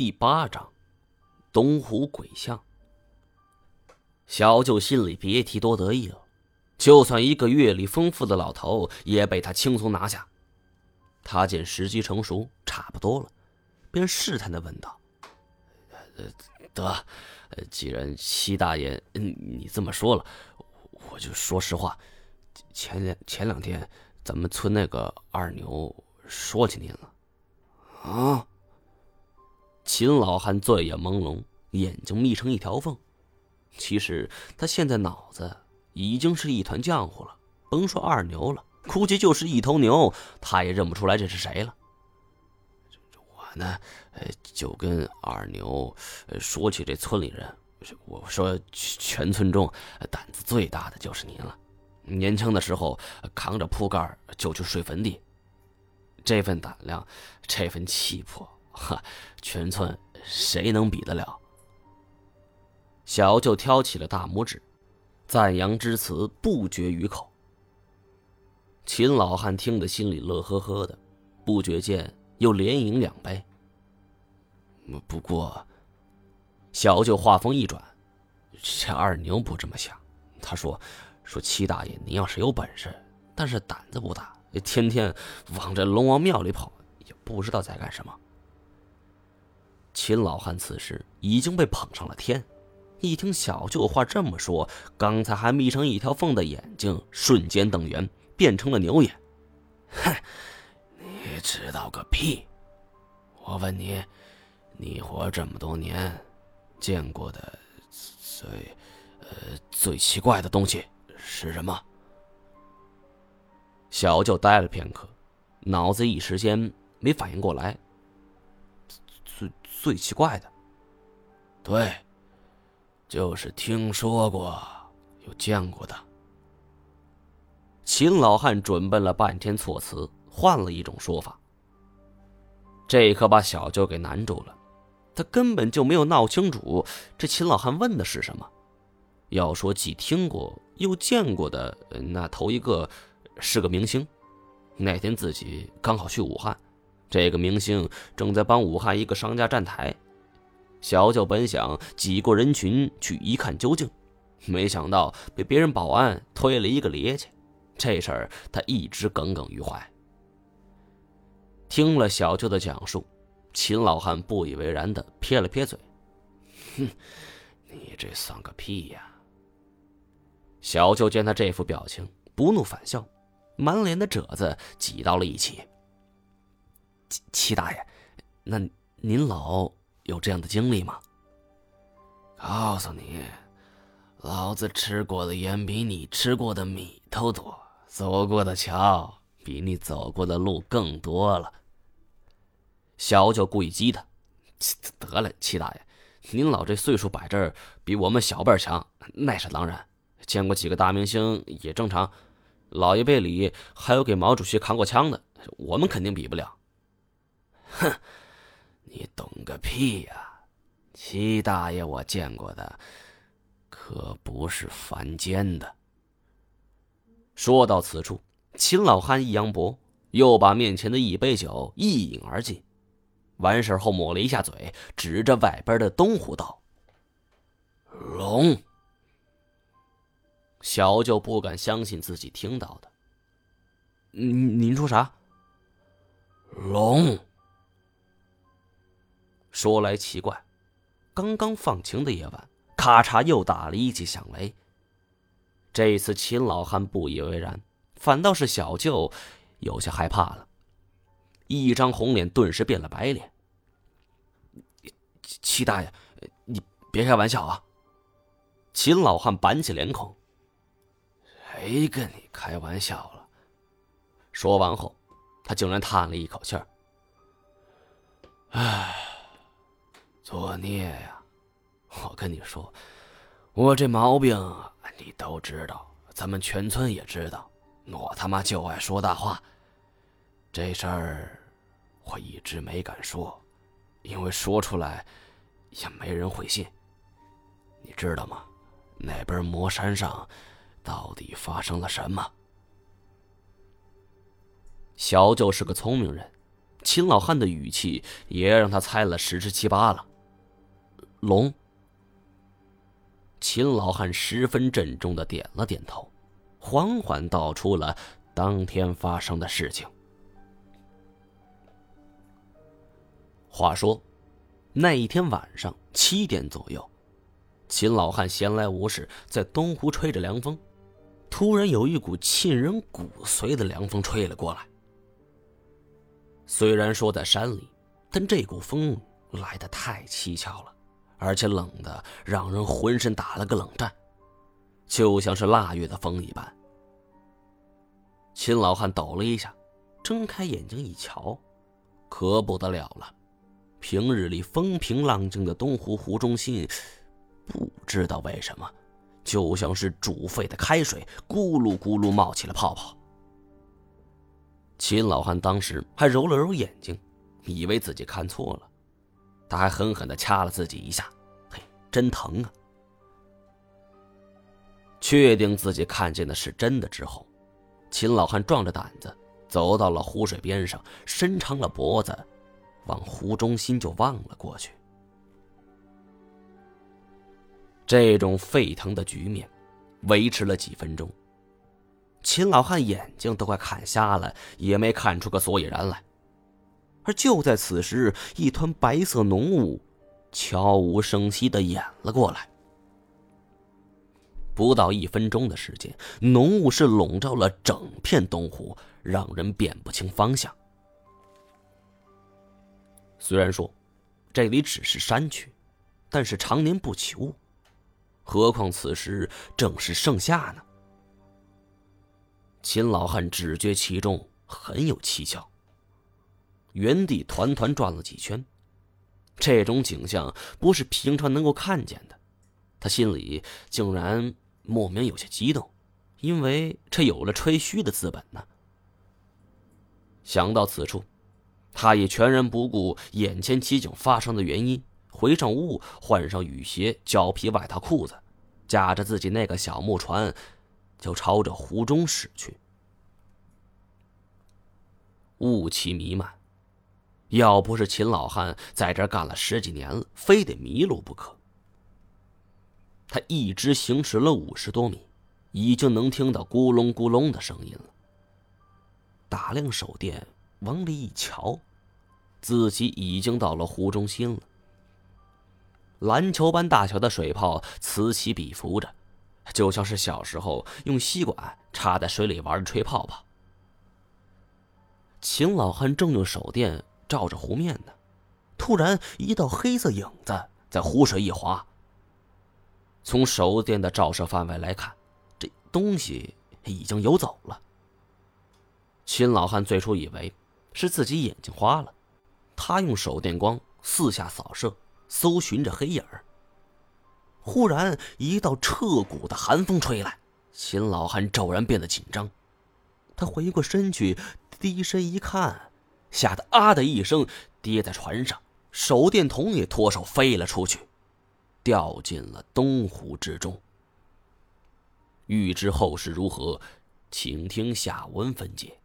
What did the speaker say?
第八章，东湖鬼巷。小舅心里别提多得意了，就算一个阅历丰富的老头，也被他轻松拿下。他见时机成熟，差不多了，便试探的问道：“得，既然七大爷你这么说了，我就说实话。前两前两天，咱们村那个二牛说起您了。”啊！秦老汉醉眼朦胧，眼睛眯成一条缝。其实他现在脑子已经是一团浆糊了，甭说二牛了，估计就是一头牛，他也认不出来这是谁了。我呢，就跟二牛说起这村里人，我说全村中胆子最大的就是您了。年轻的时候扛着铺盖就去睡坟地。这份胆量，这份气魄，哈，全村谁能比得了？小舅挑起了大拇指，赞扬之词不绝于口。秦老汉听得心里乐呵呵的，不觉间又连饮两杯。不过，小舅话锋一转，这二牛不这么想，他说：“说七大爷，您要是有本事，但是胆子不大。”天天往这龙王庙里跑，也不知道在干什么。秦老汉此时已经被捧上了天，一听小舅话这么说，刚才还眯成一条缝的眼睛瞬间瞪圆，变成了牛眼。哼，你知道个屁！我问你，你活这么多年，见过的最……呃，最奇怪的东西是什么？小舅呆了片刻，脑子一时间没反应过来。最最奇怪的，对，就是听说过、有见过的。秦老汉准备了半天措辞，换了一种说法。这可把小舅给难住了，他根本就没有闹清楚这秦老汉问的是什么。要说既听过又见过的，那头一个。是个明星，那天自己刚好去武汉，这个明星正在帮武汉一个商家站台。小九本想挤过人群去一看究竟，没想到被别人保安推了一个趔趄，这事儿他一直耿耿于怀。听了小舅的讲述，秦老汉不以为然的撇了撇嘴：“哼，你这算个屁呀！”小舅见他这副表情，不怒反笑。满脸的褶子挤到了一起。七七大爷，那您老有这样的经历吗？告诉你，老子吃过的盐比你吃过的米都多，走过的桥比你走过的路更多了。小九故意激他，得了，七大爷，您老这岁数摆这儿，比我们小辈强，那是当然。见过几个大明星也正常。老一辈里还有给毛主席扛过枪的，我们肯定比不了。哼，你懂个屁呀！齐大爷，我见过的可不是凡间的。说到此处，秦老汉一扬脖，又把面前的一杯酒一饮而尽。完事后抹了一下嘴，指着外边的东湖道：“龙。”小舅不敢相信自己听到的。您您说啥？龙。说来奇怪，刚刚放晴的夜晚，咔嚓又打了一记响雷。这次秦老汉不以为然，反倒是小舅有些害怕了，一张红脸顿时变了白脸。齐大爷，你别开玩笑啊！秦老汉板起脸孔。谁跟你开玩笑了？说完后，他竟然叹了一口气儿：“唉，作孽呀！我跟你说，我这毛病你都知道，咱们全村也知道，我他妈就爱说大话。这事儿我一直没敢说，因为说出来也没人会信。你知道吗？那边魔山上……”到底发生了什么？小九是个聪明人，秦老汉的语气也让他猜了十之七八了。龙。秦老汉十分郑重的点了点头，缓缓道出了当天发生的事情。话说，那一天晚上七点左右，秦老汉闲来无事，在东湖吹着凉风，突然有一股沁人骨髓的凉风吹了过来。虽然说在山里，但这股风来的太蹊跷了，而且冷的让人浑身打了个冷战，就像是腊月的风一般。秦老汉抖了一下，睁开眼睛一瞧，可不得了了。平日里风平浪静的东湖湖中心，不知道为什么，就像是煮沸的开水，咕噜咕噜冒起了泡泡。秦老汉当时还揉了揉眼睛，以为自己看错了，他还狠狠的掐了自己一下，嘿，真疼啊！确定自己看见的是真的之后，秦老汉壮着胆子走到了湖水边上，伸长了脖子。往湖中心就望了过去。这种沸腾的局面维持了几分钟，秦老汉眼睛都快看瞎了，也没看出个所以然来。而就在此时，一团白色浓雾悄无声息的掩了过来。不到一分钟的时间，浓雾是笼罩了整片东湖，让人辨不清方向。虽然说，这里只是山区，但是常年不起雾，何况此时正是盛夏呢？秦老汉只觉其中很有蹊跷，原地团团转了几圈，这种景象不是平常能够看见的，他心里竟然莫名有些激动，因为这有了吹嘘的资本呢。想到此处。他也全然不顾眼前奇景发生的原因，回上屋，换上雨鞋、胶皮外套、裤子，驾着自己那个小木船，就朝着湖中驶去。雾气弥漫，要不是秦老汉在这干了十几年了，非得迷路不可。他一直行驶了五十多米，已经能听到咕隆咕隆的声音了。打量手电。往里一瞧，自己已经到了湖中心了。篮球般大小的水泡此起彼伏着，就像是小时候用吸管插在水里玩吹泡泡。秦老汉正用手电照着湖面呢，突然一道黑色影子在湖水一划。从手电的照射范围来看，这东西已经游走了。秦老汉最初以为。是自己眼睛花了，他用手电光四下扫射，搜寻着黑影儿。忽然，一道彻骨的寒风吹来，秦老汉骤然变得紧张。他回过身去，低身一看，吓得啊的一声跌在船上，手电筒也脱手飞了出去，掉进了东湖之中。欲知后事如何，请听下文分解。